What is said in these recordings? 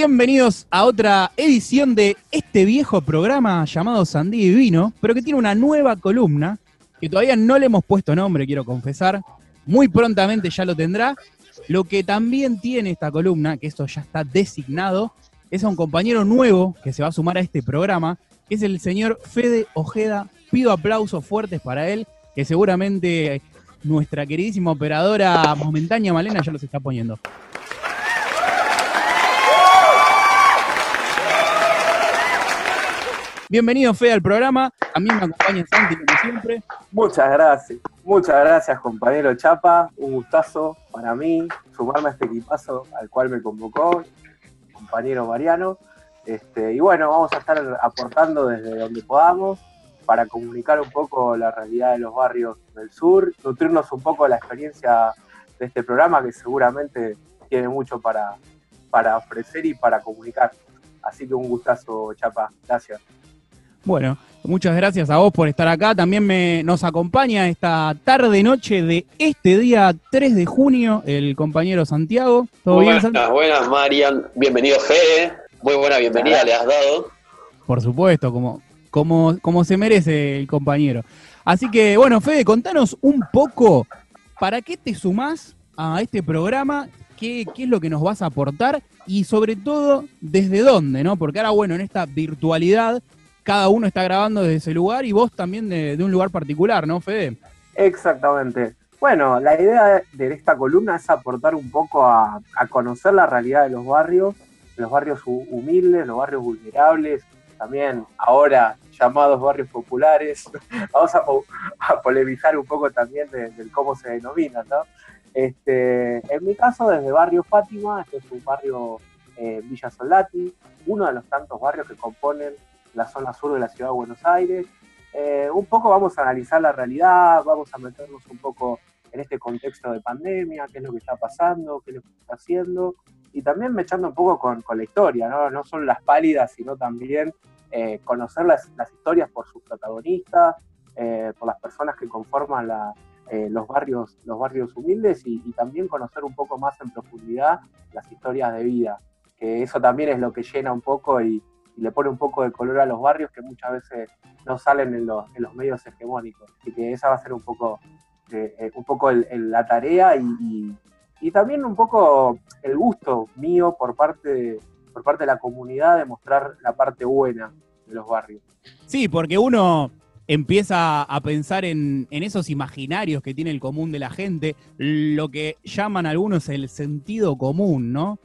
Bienvenidos a otra edición de este viejo programa llamado Sandía y Vino, pero que tiene una nueva columna que todavía no le hemos puesto nombre, quiero confesar. Muy prontamente ya lo tendrá. Lo que también tiene esta columna, que esto ya está designado, es a un compañero nuevo que se va a sumar a este programa, que es el señor Fede Ojeda. Pido aplausos fuertes para él, que seguramente nuestra queridísima operadora momentánea Malena ya los está poniendo. Bienvenido, Fede, al programa. A mí me acompaña Santi, como siempre. Muchas gracias. Muchas gracias, compañero Chapa. Un gustazo para mí sumarme a este equipazo al cual me convocó, compañero Mariano. Este, y bueno, vamos a estar aportando desde donde podamos para comunicar un poco la realidad de los barrios del sur, nutrirnos un poco de la experiencia de este programa que seguramente tiene mucho para, para ofrecer y para comunicar. Así que un gustazo, Chapa. Gracias. Bueno, muchas gracias a vos por estar acá. También me, nos acompaña esta tarde-noche de este día 3 de junio el compañero Santiago. ¿Todo bien, buenas, buenas, Marian. Bienvenido, Fede. Muy buena bienvenida le has dado. Por supuesto, como, como, como se merece el compañero. Así que, bueno, Fede, contanos un poco para qué te sumás a este programa, qué, qué es lo que nos vas a aportar y sobre todo desde dónde, ¿no? Porque ahora, bueno, en esta virtualidad cada uno está grabando desde ese lugar y vos también de, un lugar particular, ¿no, Fede? Exactamente. Bueno, la idea de esta columna es aportar un poco a, conocer la realidad de los barrios, los barrios humildes, los barrios vulnerables, también ahora llamados barrios populares. Vamos a, polemizar un poco también del cómo se denominan, ¿no? Este, en mi caso, desde Barrio Fátima, este es un barrio eh, Villa Solati, uno de los tantos barrios que componen la zona sur de la ciudad de Buenos Aires. Eh, un poco vamos a analizar la realidad, vamos a meternos un poco en este contexto de pandemia, qué es lo que está pasando, qué es lo que está haciendo, y también me echando un poco con, con la historia, ¿no? no solo las pálidas, sino también eh, conocer las, las, historias por sus protagonistas, eh, por las personas que conforman la, los, barrios, los barrios humildes y, y, también conocer un poco más en profundidad las historias de vida, que eso también es lo que llena un poco y, y le pone un poco de color a los barrios que muchas veces no salen en los, en los medios hegemónicos. Así que esa va a ser un poco, eh, eh, un poco la tarea y, y, también un poco el gusto mío por parte, de, por parte de la comunidad de mostrar la parte buena de los barrios. Sí, porque uno empieza a pensar en, en, esos imaginarios que tiene el común de la gente, lo que llaman algunos el sentido común, ¿no?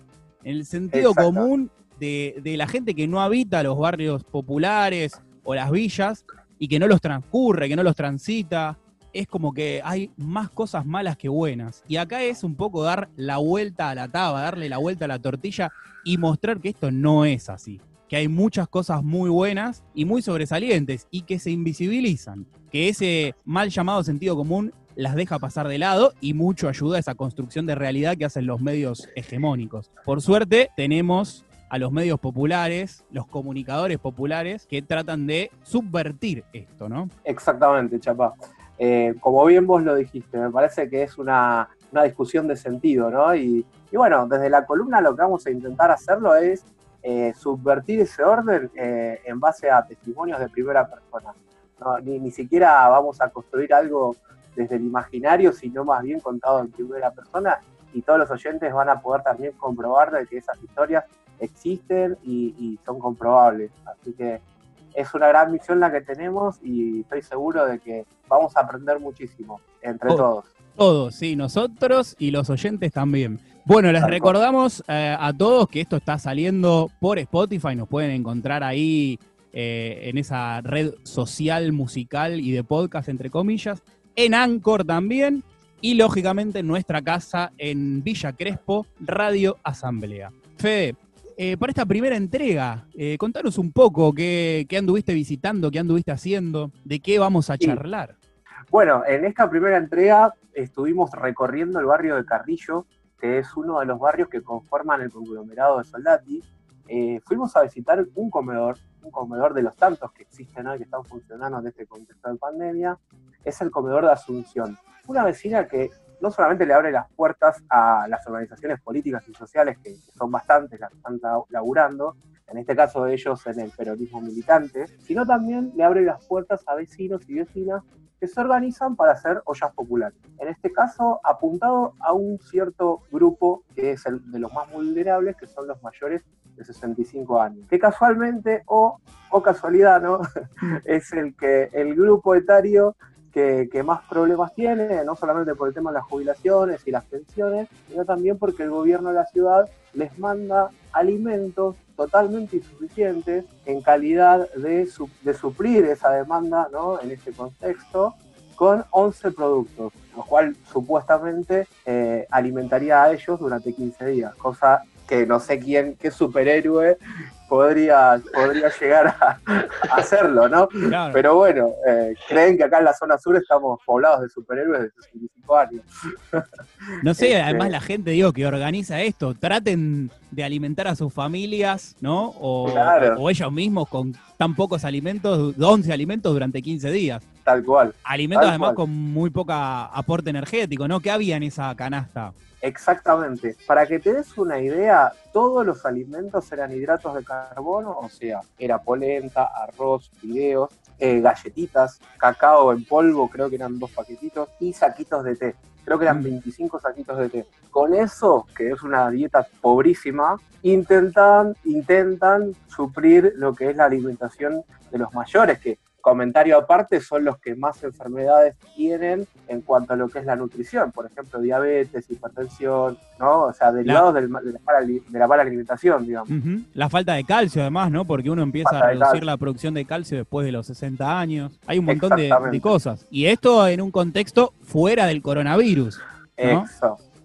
El sentido común de, la gente que no habita los barrios populares o las villas y que no los transcurre, que no los transita. Es como que hay más cosas malas que buenas. Y acá es un poco dar la vuelta a la taba, darle la vuelta a la tortilla y mostrar que esto no es así. Que hay muchas cosas muy buenas y muy sobresalientes y que se invisibilizan. Que ese mal llamado sentido común las deja pasar de lado y mucho ayuda a esa construcción de realidad que hacen los medios hegemónicos. Por suerte, tenemos a los medios populares, los comunicadores populares, que tratan de subvertir esto, ¿no? Exactamente, Chapa. Eh, como bien vos lo dijiste, me parece que es una, discusión de sentido, ¿no? Y, bueno, desde la columna lo que vamos a intentar hacerlo es eh, subvertir ese orden eh, en base a testimonios de primera persona. Ni, ni siquiera vamos a construir algo desde el imaginario, sino más bien contado en primera persona y todos los oyentes van a poder también comprobar de que esas historias existen y, son comprobables. Así que es una gran misión la que tenemos y estoy seguro de que vamos a aprender muchísimo entre todos. Todos, sí, nosotros y los oyentes también. Bueno, les recordamos eh, a todos que esto está saliendo por Spotify, nos pueden encontrar ahí eh, en esa red social, musical y de podcast, entre comillas, en Anchor también, y lógicamente en nuestra casa en Villa Crespo, Radio Asamblea. Fede, eh, para esta primera entrega, eh, contanos un poco qué, anduviste visitando, qué anduviste haciendo, de qué vamos a charlar. Bueno, en esta primera entrega estuvimos recorriendo el barrio de Carrillo, que es uno de los barrios que conforman el conglomerado de Soldati. Eh, fuimos a visitar un comedor, un comedor de los tantos que existen hoy, que están funcionando en este contexto de pandemia, es el comedor de Asunción. Una vecina que no solamente le abre las puertas a las organizaciones políticas y sociales, que, son bastantes las que están laburando, en este caso ellos en el peronismo militante, sino también le abre las puertas a vecinos y vecinas que se organizan para hacer ollas populares. En este caso, apuntado a un cierto grupo que es el de los más vulnerables, que son los mayores de 65 años. Que casualmente, o, o casualidad, ¿no? es el que el grupo etario que, más problemas tiene, no solamente por el tema de las jubilaciones y las pensiones, sino también porque el gobierno de la ciudad les manda alimentos totalmente insuficientes en calidad de, de suplir esa demanda ¿no? en este contexto con 11 productos, lo cual supuestamente eh, alimentaría a ellos durante 15 días, cosa que no sé quién, qué superhéroe podría, podría llegar a, hacerlo, ¿no? Pero bueno, eh, creen que acá en la zona sur estamos poblados de superhéroes de 65 años. No sé, este, además la gente, digo, que organiza esto, traten de alimentar a sus familias, ¿no? O, o ellos mismos con tan pocos alimentos, 11 alimentos durante 15 días. Tal cual. Alimentos además con muy poca aporte energético, ¿no? ¿Qué había en esa canasta? Exactamente. Para que te des una idea, todos los alimentos eran hidratos de carbono, o sea, era polenta, arroz, fideos, eh, galletitas, cacao en polvo, creo que eran dos paquetitos, y saquitos de té. Creo que eran 25 mm. saquitos de té. Con eso, que es una dieta pobrísima, intentan, intentan suplir lo que es la alimentación de los mayores, que comentario aparte, son los que más enfermedades tienen en cuanto a lo que es la nutrición, por ejemplo, diabetes, hipertensión, ¿no? O sea, derivados de, la mala, alimentación, digamos. La falta de calcio, además, ¿no? Porque uno empieza a reducir la producción de calcio después de los 60 años. Hay un montón de, cosas. Y esto en un contexto fuera del coronavirus. ¿no?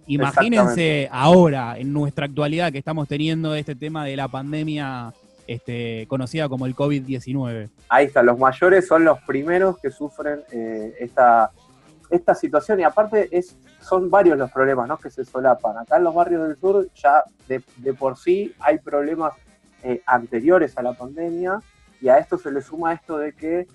Imagínense ahora, en nuestra actualidad, que estamos teniendo este tema de la pandemia este, conocida como el COVID-19. Ahí está, los mayores son los primeros que sufren eh, esta, esta situación y aparte es, son varios los problemas ¿no? que se solapan. Acá en los barrios del sur ya de, por sí hay problemas eh, anteriores a la pandemia y a esto se le suma esto de que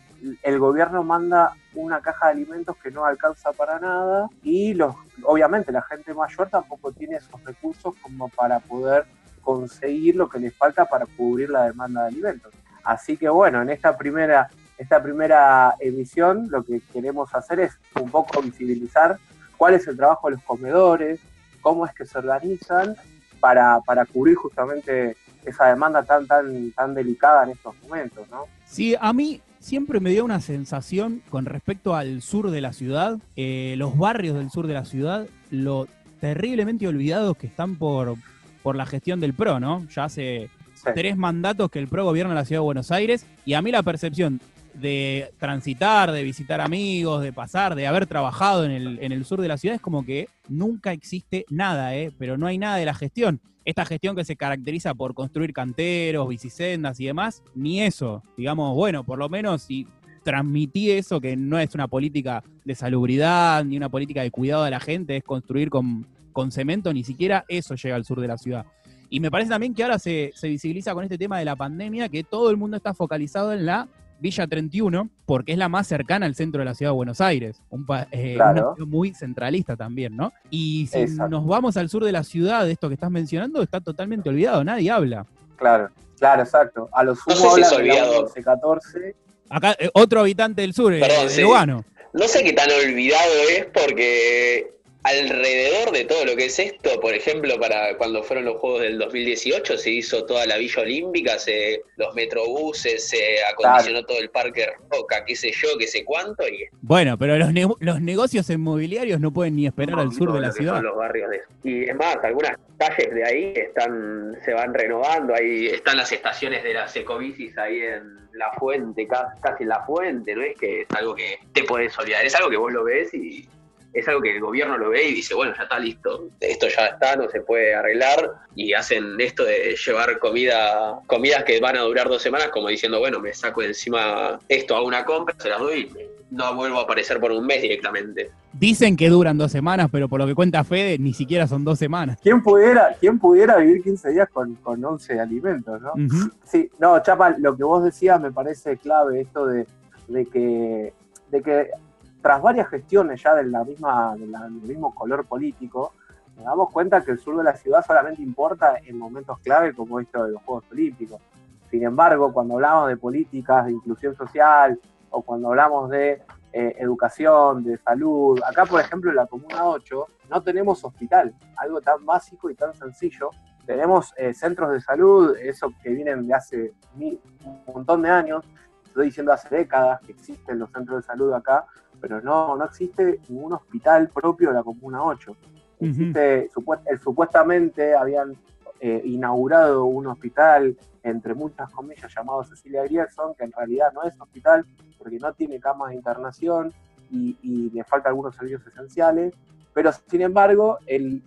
el gobierno manda una caja de alimentos que no alcanza para nada y los, obviamente la gente mayor tampoco tiene esos recursos como para poder conseguir lo que les falta para cubrir la demanda de alimentos. Así que bueno, en esta primera, esta primera emisión lo que queremos hacer es un poco visibilizar cuál es el trabajo de los comedores, cómo es que se organizan para, para cubrir justamente esa demanda tan, tan, tan delicada en estos momentos, ¿no? Sí, a mí siempre me dio una sensación con respecto al sur de la ciudad, eh, los barrios del sur de la ciudad, lo terriblemente olvidados que están por, por la gestión del PRO, ¿no? Ya hace tres mandatos que el PRO gobierna la ciudad de Buenos Aires y a mí la percepción de transitar, de visitar amigos, de pasar, de haber trabajado en el, en el sur de la ciudad es como que nunca existe nada, ¿eh? pero no hay nada de la gestión. Esta gestión que se caracteriza por construir canteros, bicisendas y demás, ni eso. Digamos, bueno, por lo menos si transmití eso, que no es una política de salubridad ni una política de cuidado de la gente, es construir con con cemento, ni siquiera eso llega al sur de la ciudad. Y me parece también que ahora se, visibiliza con este tema de la pandemia, que todo el mundo está focalizado en la Villa 31, porque es la más cercana al centro de la ciudad de Buenos Aires, un, eh, muy centralista también, ¿no? Y si nos vamos al sur de la ciudad, de esto que estás mencionando, está totalmente olvidado, nadie habla. Claro, claro, exacto. A los sumo no sé 14. Acá, eh, otro habitante del sur, eh, Perdón, No sé qué tan olvidado es porque alrededor de todo lo que es esto, por ejemplo, para cuando fueron los Juegos del 2018 se hizo toda la Villa Olímpica, se, los metrobuses, se acondicionó todo el Parque Roca, qué sé yo, qué sé cuánto. Y... Bueno, pero los, los negocios inmobiliarios no pueden ni esperar al sur de la ciudad. los barrios de... Y es más, algunas calles de ahí están se van renovando, ahí están las estaciones de las ecobicis ahí en la fuente, casi en la fuente, no es que es algo que te puedes olvidar, es algo que vos lo ves y es algo que el gobierno lo ve y dice, bueno, ya está listo, esto ya está, no se puede arreglar, y hacen esto de llevar comida, comidas que van a durar dos semanas, como diciendo, bueno, me saco encima esto, a una compra, se las doy y no vuelvo a aparecer por un mes directamente. Dicen que duran dos semanas, pero por lo que cuenta Fede, ni siquiera son dos semanas. ¿Quién pudiera, quién pudiera vivir 15 días con, con 11 alimentos, no? Sí, no, Chapa, lo que vos decías me parece clave, esto de, de que, de que tras varias gestiones ya de la del mismo color político, nos damos cuenta que el sur de la ciudad solamente importa en momentos clave como esto de los Juegos Olímpicos. Sin embargo, cuando hablamos de políticas de inclusión social o cuando hablamos de eh, educación, de salud, acá por ejemplo en la Comuna 8 no tenemos hospital, algo tan básico y tan sencillo. Tenemos eh, centros de salud, eso que vienen de hace un montón de años, estoy diciendo hace décadas que existen los centros de salud acá, pero no, no existe ningún hospital propio de la Comuna 8. Existe, supuestamente habían eh, inaugurado un hospital, entre muchas comillas, llamado Cecilia Grierson, que en realidad no es hospital porque no tiene camas de internación y, le falta algunos servicios esenciales. Pero sin embargo,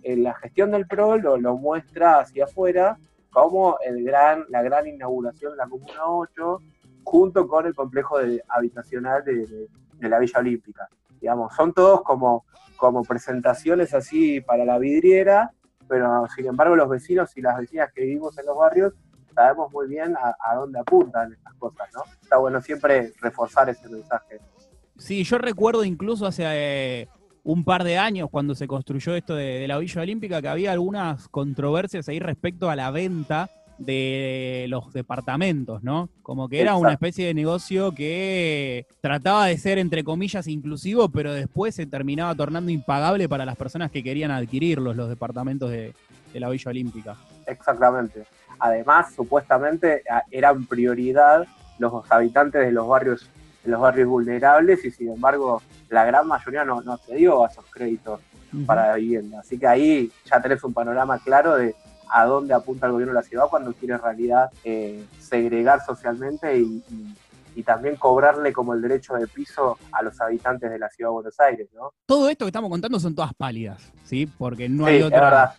la gestión del PRO lo, muestra hacia afuera como el gran, la gran inauguración de la Comuna 8, junto con el complejo habitacional de, de la Villa Olímpica. Digamos, son todos como, como presentaciones así para la vidriera, pero sin embargo los vecinos y las vecinas que vivimos en los barrios sabemos muy bien a, dónde apuntan estas cosas, ¿no? Está bueno siempre reforzar ese mensaje. Sí, yo recuerdo incluso hace eh, un par de años cuando se construyó esto de, de la Villa Olímpica que había algunas controversias ahí respecto a la venta de los departamentos, ¿no? Como que era una especie de negocio que trataba de ser, entre comillas, inclusivo, pero después se terminaba tornando impagable para las personas que querían adquirirlos, los departamentos de, la Villa Olímpica. Exactamente. Además, supuestamente eran prioridad los habitantes de los barrios, de los barrios vulnerables y sin embargo la gran mayoría no, no accedió a esos créditos para la vivienda. Así que ahí ya tenés un panorama claro de a dónde apunta el gobierno de la ciudad cuando quiere en realidad eh, segregar socialmente y, también cobrarle como el derecho de piso a los habitantes de la ciudad de Buenos Aires, ¿no? Todo esto que estamos contando son todas pálidas, ¿sí? Porque no hay otra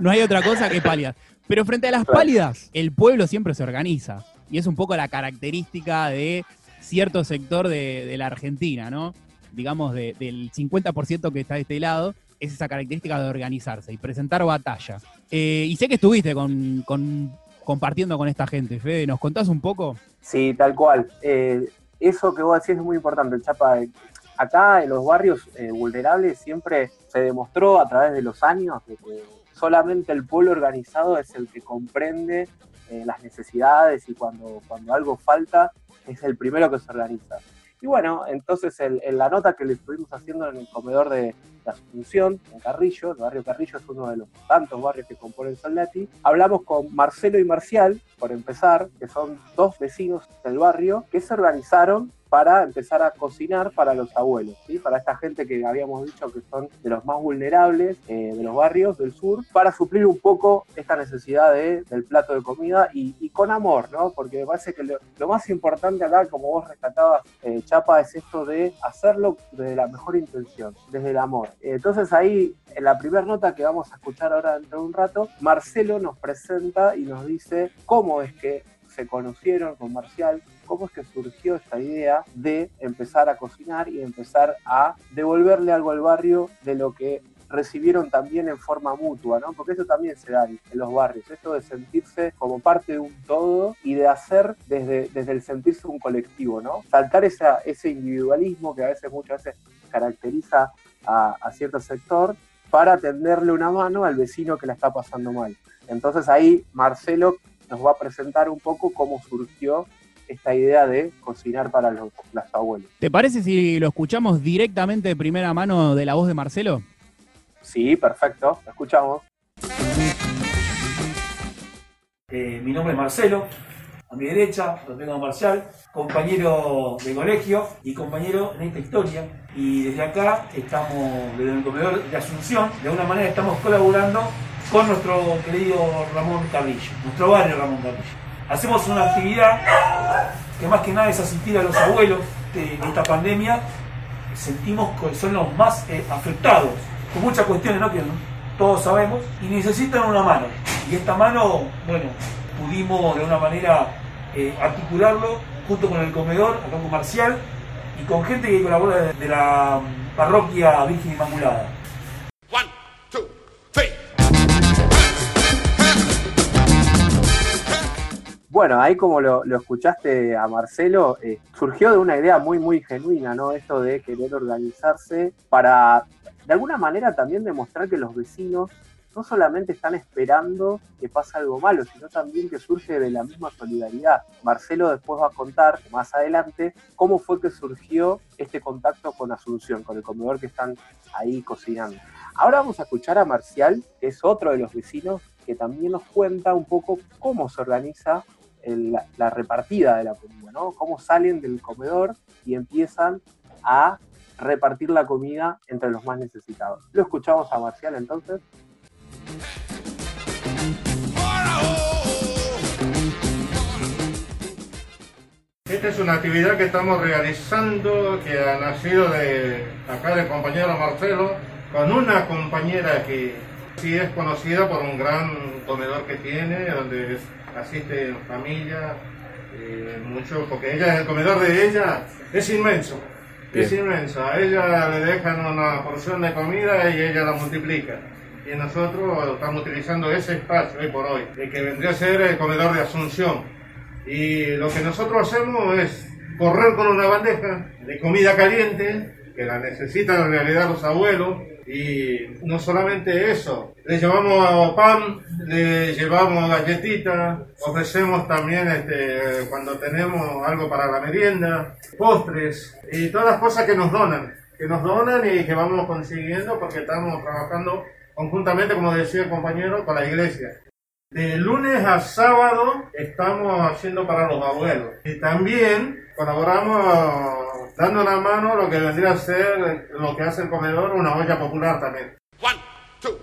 no, hay otra cosa que pálidas. Pero frente a las pálidas, el pueblo siempre se organiza. Y es un poco la característica de cierto sector de, la Argentina, ¿no? Digamos, del 50% que está de este lado, es esa característica de organizarse y presentar batalla. Eh, y sé que estuviste con, compartiendo con esta gente, Fede, ¿nos contás un poco? Sí, tal cual. Eh, eso que vos decís es muy importante, Chapa. Acá en los barrios eh, vulnerables siempre se demostró a través de los años que solamente el pueblo organizado es el que comprende las necesidades y cuando, cuando algo falta es el primero que se organiza. Y bueno, entonces en la nota que le estuvimos haciendo en el comedor de la Asunción, en Carrillo, el barrio Carrillo es uno de los tantos barrios que componen Soldati, hablamos con Marcelo y Marcial, por empezar, que son dos vecinos del barrio, que se organizaron para empezar a cocinar para los abuelos, ¿sí? para esta gente que habíamos dicho que son de los más vulnerables eh, de los barrios del sur, para suplir un poco esta necesidad de, del plato de comida y, con amor, ¿no? porque me parece que lo, más importante acá, como vos rescatabas, eh, Chapa, es esto de hacerlo desde la mejor intención, desde el amor. Entonces ahí, en la primera nota que vamos a escuchar ahora dentro de un rato, Marcelo nos presenta y nos dice cómo es que se conocieron con Marcial, cómo es que surgió esta idea de empezar a cocinar y empezar a devolverle algo al barrio de lo que recibieron también en forma mutua, ¿no? Porque eso también se da en los barrios, esto de sentirse como parte de un todo y de hacer desde, desde el sentirse un colectivo, ¿no? Saltar esa, ese individualismo que a veces, muchas veces caracteriza a, a cierto sector para tenderle una mano al vecino que la está pasando mal. Entonces ahí Marcelo nos va a presentar un poco cómo surgió esta idea de cocinar para los, abuelos. ¿Te parece si lo escuchamos directamente de primera mano de la voz de Marcelo? Sí, perfecto, lo escuchamos. Eh, mi nombre es Marcelo, a mi derecha lo tengo Marcial, compañero de colegio y compañero en esta historia. Y desde acá estamos, desde el comedor de Asunción, de alguna manera estamos colaborando con nuestro querido Ramón Carrillo, nuestro barrio Ramón Carrillo. Hacemos una actividad que más que nada es asistir a los abuelos de, esta pandemia. Sentimos que son los más eh, afectados, con muchas cuestiones ¿no? que todos sabemos, y necesitan una mano. Y esta mano, bueno, pudimos de una manera eh, articularlo junto con el comedor, acá comercial, y con gente que colabora de la parroquia Virgen Inmaculada. Bueno, ahí como lo, escuchaste a Marcelo, eh, surgió de una idea muy, muy genuina, ¿no? Esto de querer organizarse para, de alguna manera, también demostrar que los vecinos no solamente están esperando que pase algo malo, sino también que surge de la misma solidaridad. Marcelo después va a contar más adelante cómo fue que surgió este contacto con Asunción, con el comedor que están ahí cocinando. Ahora vamos a escuchar a Marcial, que es otro de los vecinos, que también nos cuenta un poco cómo se organiza la, repartida de la comida, ¿no? Cómo salen del comedor y empiezan a repartir la comida entre los más necesitados. Lo escuchamos a Marcial entonces. Esta es una actividad que estamos realizando que ha nacido de acá del compañero Marcelo con una compañera que sí es conocida por un gran comedor que tiene, donde asiste en familia, eh, mucho, porque ella, el comedor de ella es inmenso, es inmenso. A ella le dejan una porción de comida y ella la multiplica. Y nosotros estamos utilizando ese espacio hoy por hoy, que vendría a ser el comedor de Asunción. Y lo que nosotros hacemos es correr con una bandeja de comida caliente, que la necesitan en realidad los abuelos, y no solamente eso, le llevamos pan, le llevamos galletitas, ofrecemos también este, cuando tenemos algo para la merienda, postres y todas las cosas que nos donan, que nos donan y que vamos consiguiendo porque estamos trabajando conjuntamente, como decía el compañero, con la iglesia. De lunes a sábado estamos haciendo para los abuelos y también colaboramos dando la mano lo que vendría a ser lo que hace el comedor, una olla popular también. One, two,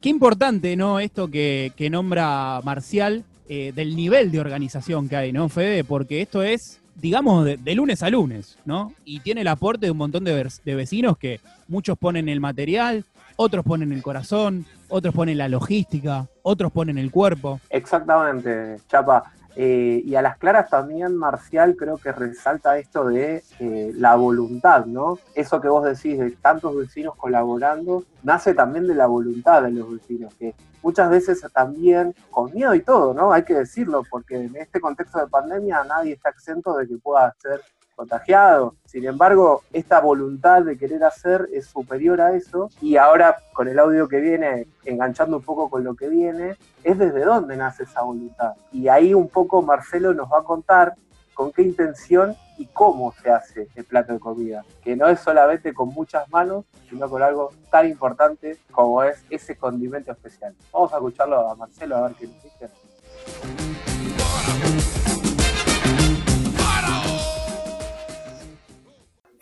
Qué importante, ¿no? Esto que, nombra Marcial, eh, del nivel de organización que hay, ¿no, Fede? Porque esto es, digamos, de, lunes a lunes, ¿no? Y tiene el aporte de un montón de, de vecinos que muchos ponen el material, otros ponen el corazón, otros ponen la logística, otros ponen el cuerpo. Exactamente, Chapa. Eh, y a las claras también Marcial creo que resalta esto de eh, la voluntad, ¿no? Eso que vos decís de tantos vecinos colaborando, nace también de la voluntad de los vecinos, que muchas veces también con miedo y todo, ¿no? Hay que decirlo, porque en este contexto de pandemia nadie está exento de que pueda ser contagiado. Sin embargo, esta voluntad de querer hacer es superior a eso y ahora con el audio que viene, enganchando un poco con lo que viene, es desde dónde nace esa voluntad. Y ahí un poco Marcelo nos va a contar con qué intención y cómo se hace el plato de comida, que no es solamente con muchas manos, sino con algo tan importante como es ese condimento especial. Vamos a escucharlo a Marcelo a ver qué nos dice.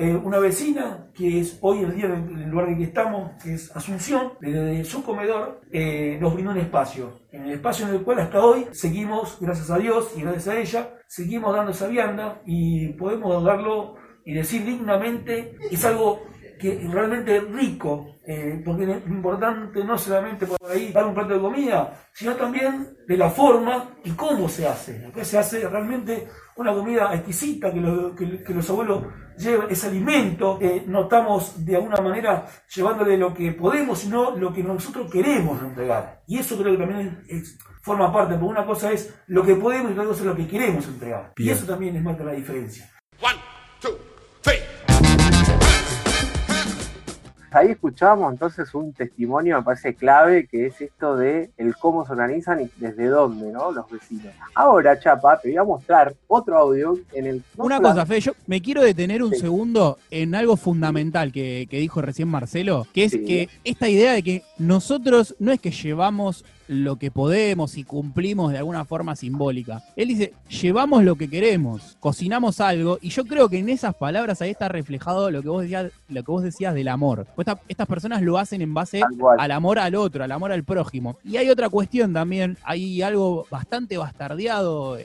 Eh, una vecina que es hoy el día del lugar en que estamos, que es Asunción, desde su comedor eh, nos brindó un espacio. En el espacio en el cual hasta hoy seguimos, gracias a Dios y gracias a ella, seguimos dando esa vianda y podemos darlo y decir dignamente, es algo que realmente rico, eh, porque es importante no solamente por ahí dar un plato de comida, sino también de la forma y cómo se hace. Que se hace realmente una comida exquisita que, los abuelos llevan, ese alimento, que no estamos de alguna manera llevándole lo que podemos, sino lo que nosotros queremos entregar. Y eso creo que también forma parte, porque una cosa es lo que podemos y otra cosa es lo que queremos entregar. Y eso también es marca la diferencia. Ahí escuchamos entonces un testimonio, me parece clave, que es esto de el cómo se organizan y desde dónde, ¿no? Los vecinos. Ahora, Chapa, te voy a mostrar otro audio en el... Una cosa, Fe, yo me quiero detener un segundo en algo fundamental que, dijo recién Marcelo, que es que esta idea de que nosotros no es que llevamos lo que podemos y cumplimos de alguna forma simbólica. Él dice, llevamos lo que queremos, cocinamos algo, y yo creo que en esas palabras ahí está reflejado lo que vos decías, lo que vos decías del amor. Pues estas personas lo hacen en base al amor al otro, al amor al prójimo. Y hay otra cuestión también, hay algo bastante bastardeado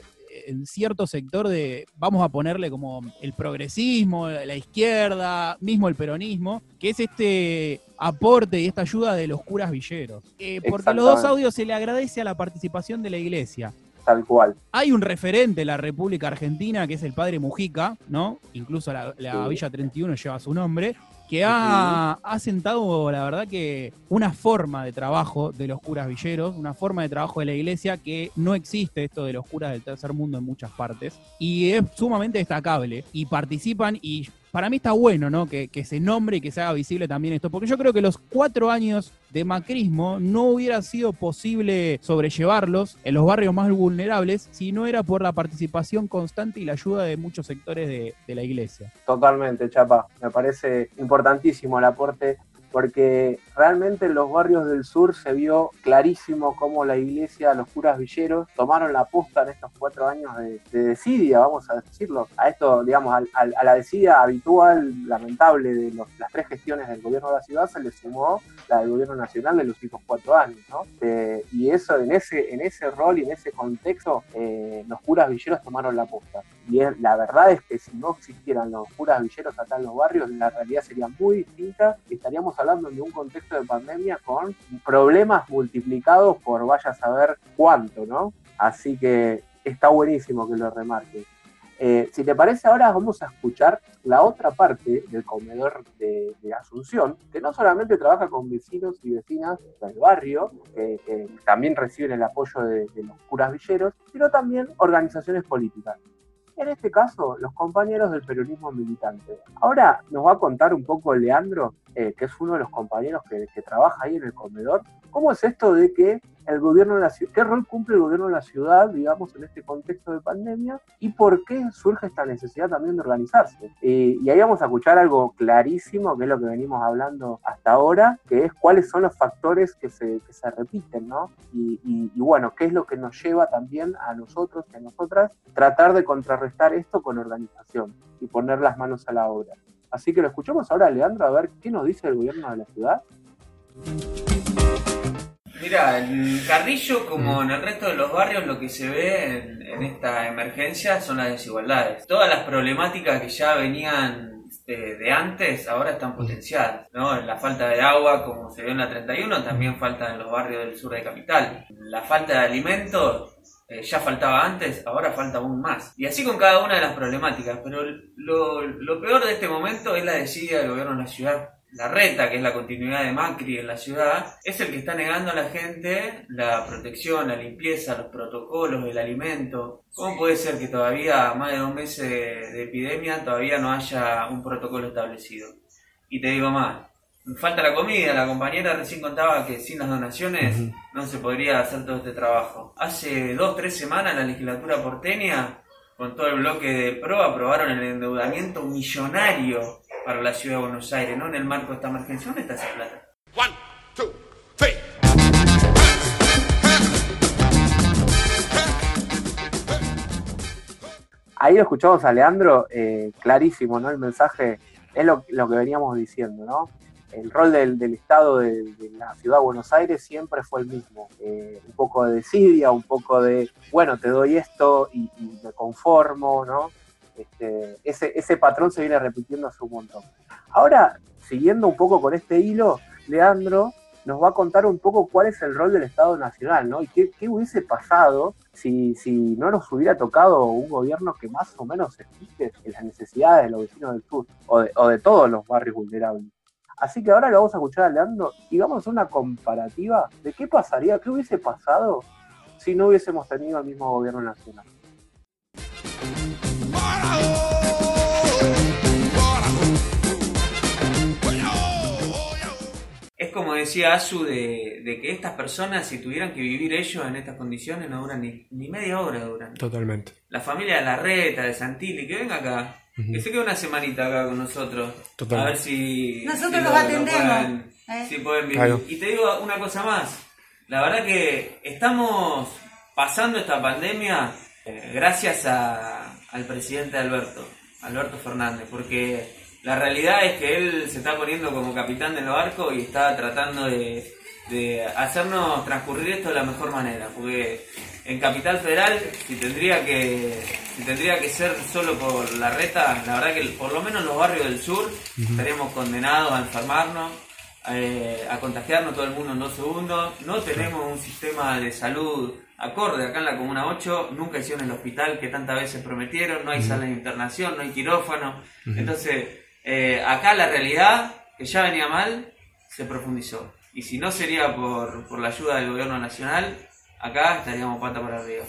en cierto sector de, vamos a ponerle como el progresismo, la izquierda, mismo el peronismo, que es este aporte y esta ayuda de los curas villeros. Eh, porque a los dos audios se le agradece a la participación de la iglesia. Tal cual. Hay un referente en la República Argentina que es el padre Mujica, ¿no? Incluso la, Villa 31 lleva su nombre. Que ha, ha, sentado, la verdad, que una forma de trabajo de los curas villeros, una forma de trabajo de la iglesia que no existe esto de los curas del tercer mundo en muchas partes, y es sumamente destacable, y participan y para mí está bueno, ¿no? Que, se nombre y que se haga visible también esto, porque yo creo que los cuatro años de macrismo no hubiera sido posible sobrellevarlos en los barrios más vulnerables si no era por la participación constante y la ayuda de muchos sectores de, de la iglesia. Totalmente, Chapa. Me parece importantísimo el aporte porque realmente en los barrios del sur se vio clarísimo cómo la iglesia, los curas villeros, tomaron la posta en estos cuatro años de, desidia, vamos a decirlo, a esto, digamos, a, la desidia habitual, lamentable de las tres gestiones del gobierno de la ciudad, se le sumó la del gobierno nacional de los últimos cuatro años, ¿no? Eh, y eso, en ese, en ese rol y en ese contexto, eh, los curas villeros tomaron la posta. Y la verdad es que si no existieran los curas villeros acá en los barrios, la realidad sería muy distinta. Estaríamos hablando de un contexto de pandemia con problemas multiplicados por vaya a saber cuánto, ¿no? Así que está buenísimo que lo remarque. Eh, si te parece, ahora vamos a escuchar la otra parte del comedor de, Asunción, que no solamente trabaja con vecinos y vecinas del barrio, que, también reciben el apoyo de, de los curas villeros, sino también organizaciones políticas en este caso los compañeros del peronismo militante. Ahora nos va a contar un poco Leandro, eh, que es uno de los compañeros que, trabaja ahí en el comedor, cómo es esto de que el gobierno de la ciudad, qué rol cumple el gobierno de la ciudad, digamos, en este contexto de pandemia y por qué surge esta necesidad también de organizarse. y ahí vamos a escuchar algo clarísimo, que es lo que venimos hablando hasta ahora, que es cuáles son los factores que se, que se repiten, ¿no? Y, y, bueno, qué es lo que nos lleva también a nosotros y a nosotras tratar de contrarrestar esto con organización y poner las manos a la obra. Así que lo escuchamos ahora, Leandro, a ver qué nos dice el gobierno de la ciudad. Mira, en Carrillo, como en el resto de los barrios, lo que se ve en, esta emergencia son las desigualdades. Todas las problemáticas que ya venían eh, de, antes ahora están potenciadas. ¿no? La falta de agua, como se ve en la 31, también falta en los barrios del sur de Capital. La falta de alimentos eh, ya faltaba antes, ahora falta aún más. Y así con cada una de las problemáticas. Pero lo, lo peor de este momento es la desidia del gobierno de la ciudad la reta, que es la continuidad de Macri en la ciudad, es el que está negando a la gente la protección, la limpieza, los protocolos, el alimento. ¿Cómo puede ser que todavía, más de dos meses de epidemia, todavía no haya un protocolo establecido? Y te digo más, falta la comida, la compañera recién contaba que sin las donaciones no se podría hacer todo este trabajo. Hace dos, tres semanas la legislatura porteña, con todo el bloque de PRO, aprobaron el endeudamiento millonario para la ciudad de Buenos Aires, ¿no? En el marco de esta emergencia, ¿dónde está esa plata? One, two, three. Ahí lo escuchamos a Leandro, eh, clarísimo, ¿no? El mensaje es lo, que veníamos diciendo, ¿no? El rol del, Estado de, la ciudad de Buenos Aires siempre fue el mismo. Eh, un poco de desidia, un poco de, bueno, te doy esto y, y me conformo, ¿no? Este, ese, ese patrón se viene repitiendo hace un montón. Ahora, siguiendo un poco con este hilo, Leandro nos va a contar un poco cuál es el rol del Estado Nacional, ¿no? Y qué, hubiese pasado si, si, no nos hubiera tocado un gobierno que más o menos se fije en las necesidades de los vecinos del sur o de, o de todos los barrios vulnerables. Así que ahora lo vamos a escuchar a Leandro y vamos a hacer una comparativa de qué pasaría, qué hubiese pasado si no hubiésemos tenido el mismo gobierno nacional. Decía Asu de, que estas personas, si tuvieran que vivir ellos en estas condiciones, no duran ni, media hora duran. Totalmente. La familia de Larreta, de Santilli, que venga acá. Que se quede una semanita acá con nosotros. A ver si. Nosotros los atendemos. ¿eh? Si pueden vivir. Y te digo una cosa más. La verdad que estamos pasando esta pandemia eh, gracias al presidente Alberto, Alberto Fernández, porque la realidad es que él se está poniendo como capitán del barco y está tratando de, hacernos transcurrir esto de la mejor manera, porque en Capital Federal, si tendría que si tendría que ser solo por la reta, la verdad que por lo menos los barrios del sur estaríamos condenados a enfermarnos, eh, a contagiarnos todo el mundo en dos segundos. No tenemos un sistema de salud acorde. Acá en la Comuna 8, nunca hicieron el hospital que tantas veces prometieron, no hay sala de internación, no hay quirófano. Entonces, Eh, acá la realidad, que ya venía mal, se profundizó. Y si no sería por, por la ayuda del gobierno nacional, acá estaríamos pata para arriba.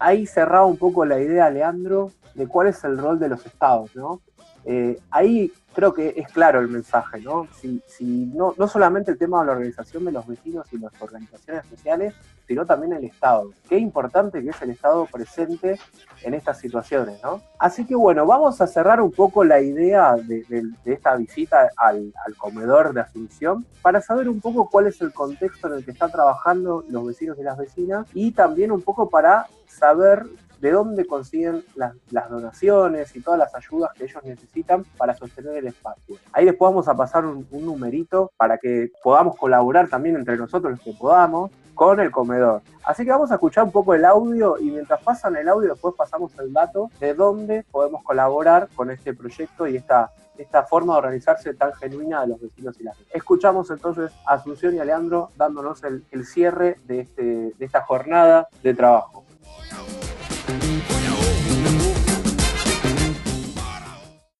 Ahí cerraba un poco la idea, Leandro, de cuál es el rol de los estados, ¿no? Eh, ahí creo que es claro el mensaje, ¿no? Si, no, no solamente el tema de la organización de los vecinos y las organizaciones sociales, sino también el Estado. Qué importante que es el Estado presente en estas situaciones, ¿no? Así que bueno, vamos a cerrar un poco la idea de, esta visita al comedor de Asunción para saber un poco cuál es el contexto en el que están trabajando los vecinos y las vecinas y también un poco para saber de dónde consiguen las, donaciones y todas las ayudas que ellos necesitan para sostener el espacio. Ahí después vamos a pasar un, un numerito para que podamos colaborar también entre nosotros los que podamos con el comedor. Así que vamos a escuchar un poco el audio y mientras pasan el audio después pasamos el dato de dónde podemos colaborar con este proyecto y esta, esta forma de organizarse tan genuina de los vecinos y las vecinas. Escuchamos entonces a Asunción y a Leandro dándonos el, el cierre de, este, de esta jornada de trabajo.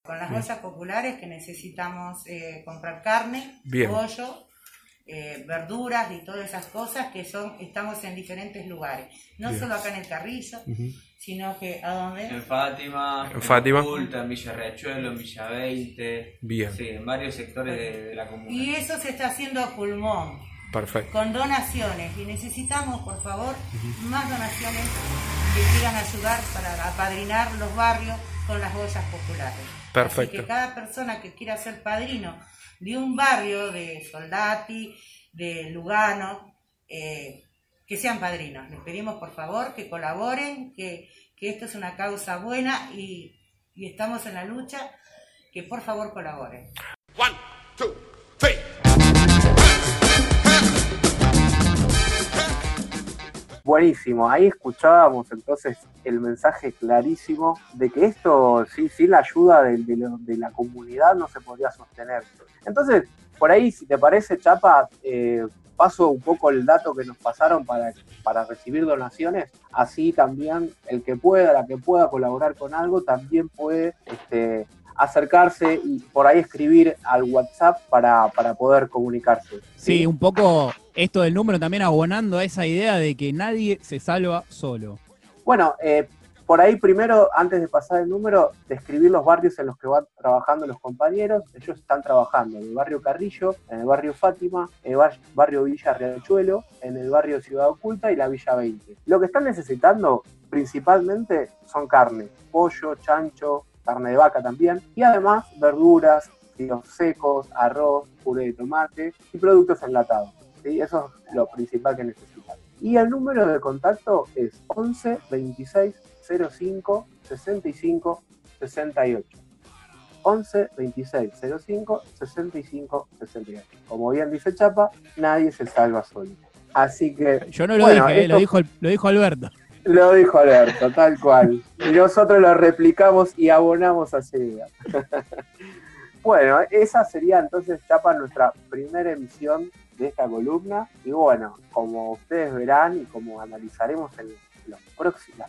Con las ollas populares que necesitamos eh, comprar carne, Bien. pollo, eh, verduras y todas esas cosas que son estamos en diferentes lugares. No Bien. solo acá en el Carrillo, Ujú. sino que a donde... En Fátima, En Fátima. Oculta, en Villa Riachuelo, en Villa 20. Bien. Sí, en varios sectores de, de la comuna. Y eso se está haciendo a pulmón, Perfecto. con donaciones. Y necesitamos, por favor, más donaciones que quieran ayudar para apadrinar los barrios con las ollas populares. Perfecto. Así que cada persona que quiera ser padrino de un barrio, de Soldati, de Lugano, eh, que sean padrinos. Les pedimos por favor que colaboren, que, que esto es una causa buena y, y estamos en la lucha, que por favor colaboren. Buenísimo, ahí escuchábamos entonces el mensaje clarísimo de que esto, sí, la ayuda de la comunidad no se podría sostener. Entonces, por ahí, si te parece, Chapa, eh, paso un poco el dato que nos pasaron para, para recibir donaciones, así también el que pueda, la que pueda colaborar con algo, también puede este, acercarse y por ahí escribir al WhatsApp para, para poder comunicarse. Sí, un poco esto del número también abonando a esa idea de que nadie se salva solo. Bueno, eh, por ahí primero, antes de pasar el número, describir los barrios en los que van trabajando los compañeros. Ellos están trabajando en el barrio Carrillo, en el barrio Fátima, en el bar- barrio Villa Riachuelo, en el barrio Ciudad Oculta y la Villa 20. Lo que están necesitando principalmente son carne, pollo, chancho, carne de vaca también, y además verduras, fideos secos, arroz, puré de tomate y productos enlatados. ¿Sí? Eso es lo principal que necesitan. Y el número de contacto es 11 26 05 65 68. 11 26 05 65 68. Como bien dice Chapa, nadie se salva solo. Así que Yo no lo Bueno, dije, eh, lo, dijo, lo dijo Alberto. lo dijo Alberto, tal cual. Y nosotros lo replicamos y abonamos a esa idea. bueno, esa sería entonces, Chapa, nuestra primera emisión de esta columna. Y bueno, como ustedes verán y como analizaremos en los las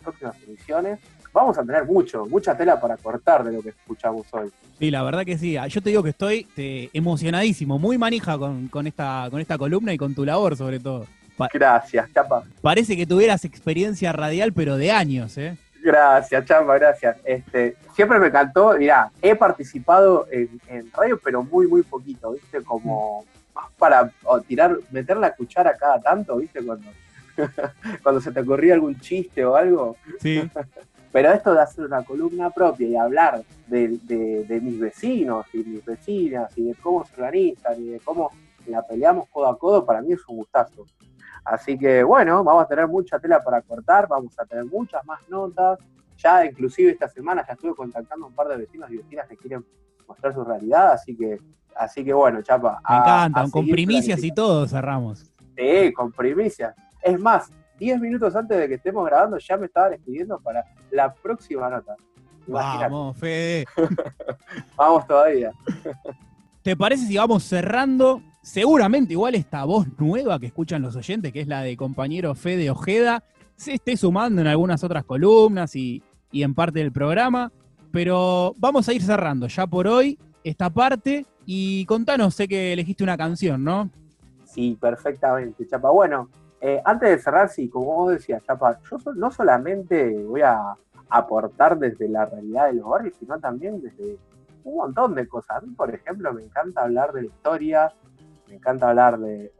próximas emisiones, vamos a tener mucho, mucha tela para cortar de lo que escuchamos hoy. Sí, la verdad que sí. Ah, Yo te digo que estoy te- emocionadísimo, muy manija con, con esta, con esta columna y con tu labor sobre todo. Pa- Gracias, Chapa. parece que tuvieras experiencia radial, pero de años, ¿eh? Gracias, Chapa, gracias. Este, siempre me encantó, mirá, he participado en, en radio, pero muy, muy poquito, ¿viste? Como más para tirar, meter la cuchara cada tanto, ¿viste? Cuando, cuando se te ocurría algún chiste o algo. Sí. Pero esto de hacer una columna propia y hablar de, de- de mis vecinos y mis vecinas y de cómo se organizan y de cómo la peleamos codo a codo, para mí es un gustazo. Así que bueno, vamos a tener mucha tela para cortar, vamos a tener muchas más notas. Ya inclusive esta semana ya estuve contactando a un par de vecinos y vecinas que quieren mostrar su realidad, así que, así que bueno, Chapa. Me a- encanta, a con primicias y todo cerramos. Sí, con primicias. Es más, 10 minutos antes de que estemos grabando ya me estaban escribiendo para la próxima nota. Imagínate. Vamos, Fede. Vamos todavía. ¿Te parece si vamos cerrando? Seguramente igual esta voz nueva que escuchan los oyentes, que es la de compañero Fede Ojeda, se esté sumando en algunas otras columnas y, y en parte del programa, pero vamos a ir cerrando ya por hoy esta parte y contanos, sé que elegiste una canción, ¿no? Sí, perfectamente, Chapa. Bueno, eh, antes de cerrar, sí, como vos decías, Chapa, yo no solamente voy a aportar desde la realidad de los barrios, sino también desde un montón de cosas. A mí, por ejemplo, me encanta hablar de la historia, me encanta hablar de...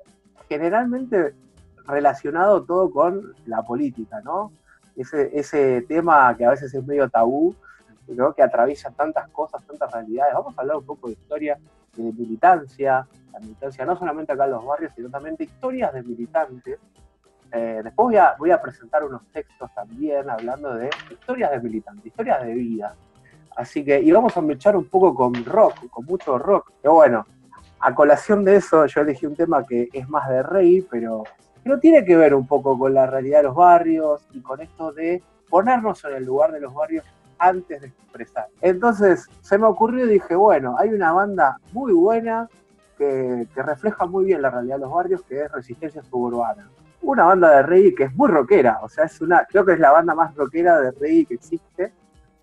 Generalmente relacionado todo con la política, ¿no? Ese, ese tema que a veces es medio tabú, ¿no? que atraviesa tantas cosas, tantas realidades. Vamos a hablar un poco de historia, de militancia, la militancia no solamente acá en los barrios, sino también de historias de militantes. Eh, después voy a, presentar unos textos también hablando de historias de militantes, historias de vida. Así que, y vamos a echar un poco con rock, con mucho rock. Pero bueno, a colación de eso, yo elegí un tema que es más de rey, pero no tiene que ver un poco con la realidad de los barrios y con esto de ponernos en el lugar de los barrios antes de expresar. Entonces se me ocurrió y dije, bueno, hay una banda muy buena que, refleja muy bien la realidad de los barrios, que es Resistencia Suburbana. Una banda de reggae que es muy rockera, o sea, es una, creo que es la banda más rockera de reggae que existe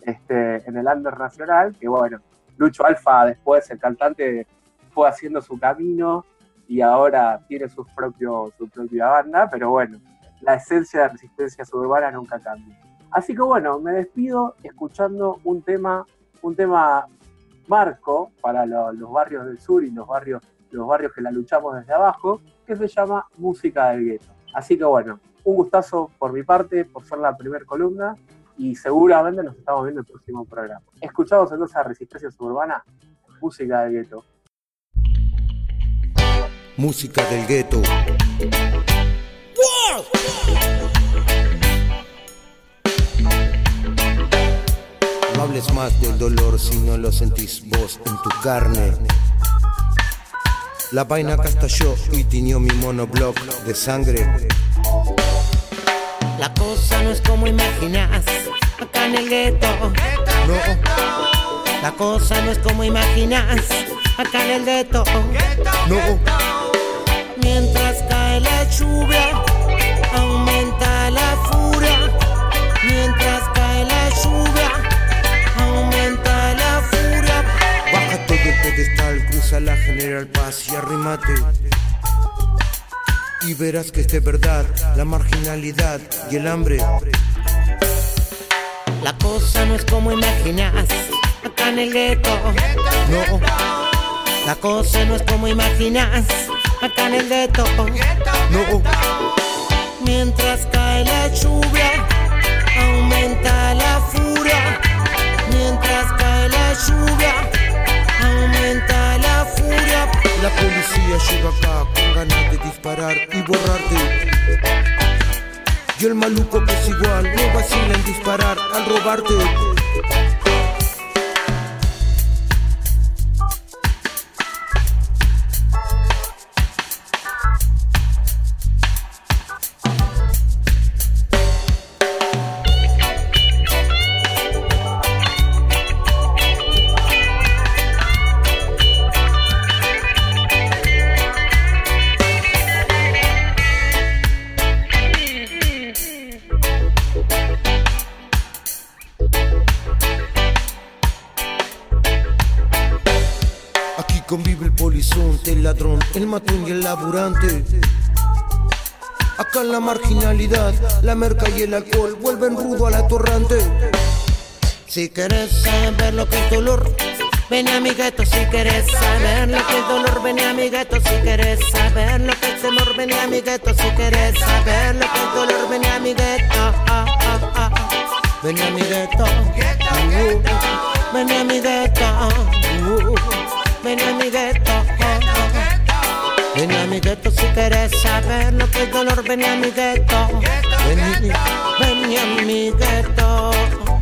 este, en el under nacional, que bueno, Lucho Alfa después, el cantante, fue haciendo su camino y ahora tiene su, propio, su propia banda, pero bueno, la esencia de Resistencia Suburbana nunca cambia. Así que bueno, me despido escuchando un tema, un tema marco para los barrios del sur y los barrios, los barrios que la luchamos desde abajo, que se llama Música del Gueto. Así que bueno, un gustazo por mi parte, por ser la primera columna, y seguramente nos estamos viendo en el próximo programa. Escuchamos entonces a Resistencia Suburbana, Música del Gueto. Música del Gueto. No hables más del dolor si no lo sentís vos en tu carne. La vaina acá estalló y tiñó mi monobloc de sangre. La cosa no es como imaginas acá en el gueto. No. La cosa no es como imaginas acá en el gueto. No. Mientras cae la lluvia, aumenta la furia. Mientras cae la lluvia pedestal, cruza la General Paz y arrimate. Y verás que es de verdad la marginalidad y el hambre. La cosa no es como imaginas acá en el gueto. No, La cosa no es como imaginas acá en el gueto. no, Mientras cae la lluvia, aumenta la furia. Mientras cae la lluvia, aumenta la furia. la policía llega acá con ganas de disparar y borrarte. Y el maluco que es igual no vacila en disparar al robarte. El ladrón, el matón y el laburante. Acá en la marginalidad, la merca y el alcohol vuelven rudo al atorrante. Si quieres saber lo que es dolor, ven a mi gueto. Si quieres saber lo que es dolor, ven a mi gueto. Si quieres saber lo que es temor, ven a mi gueto. Si quieres saber lo que es dolor, ven a mi gueto. Ah. Ven a mi. Uh, Ven a mi. Uh, Ven a mi gueto. Ven a mi gueto si quieres saber lo que es dolor, ven a mi gueto. Ven, ven a mi gueto.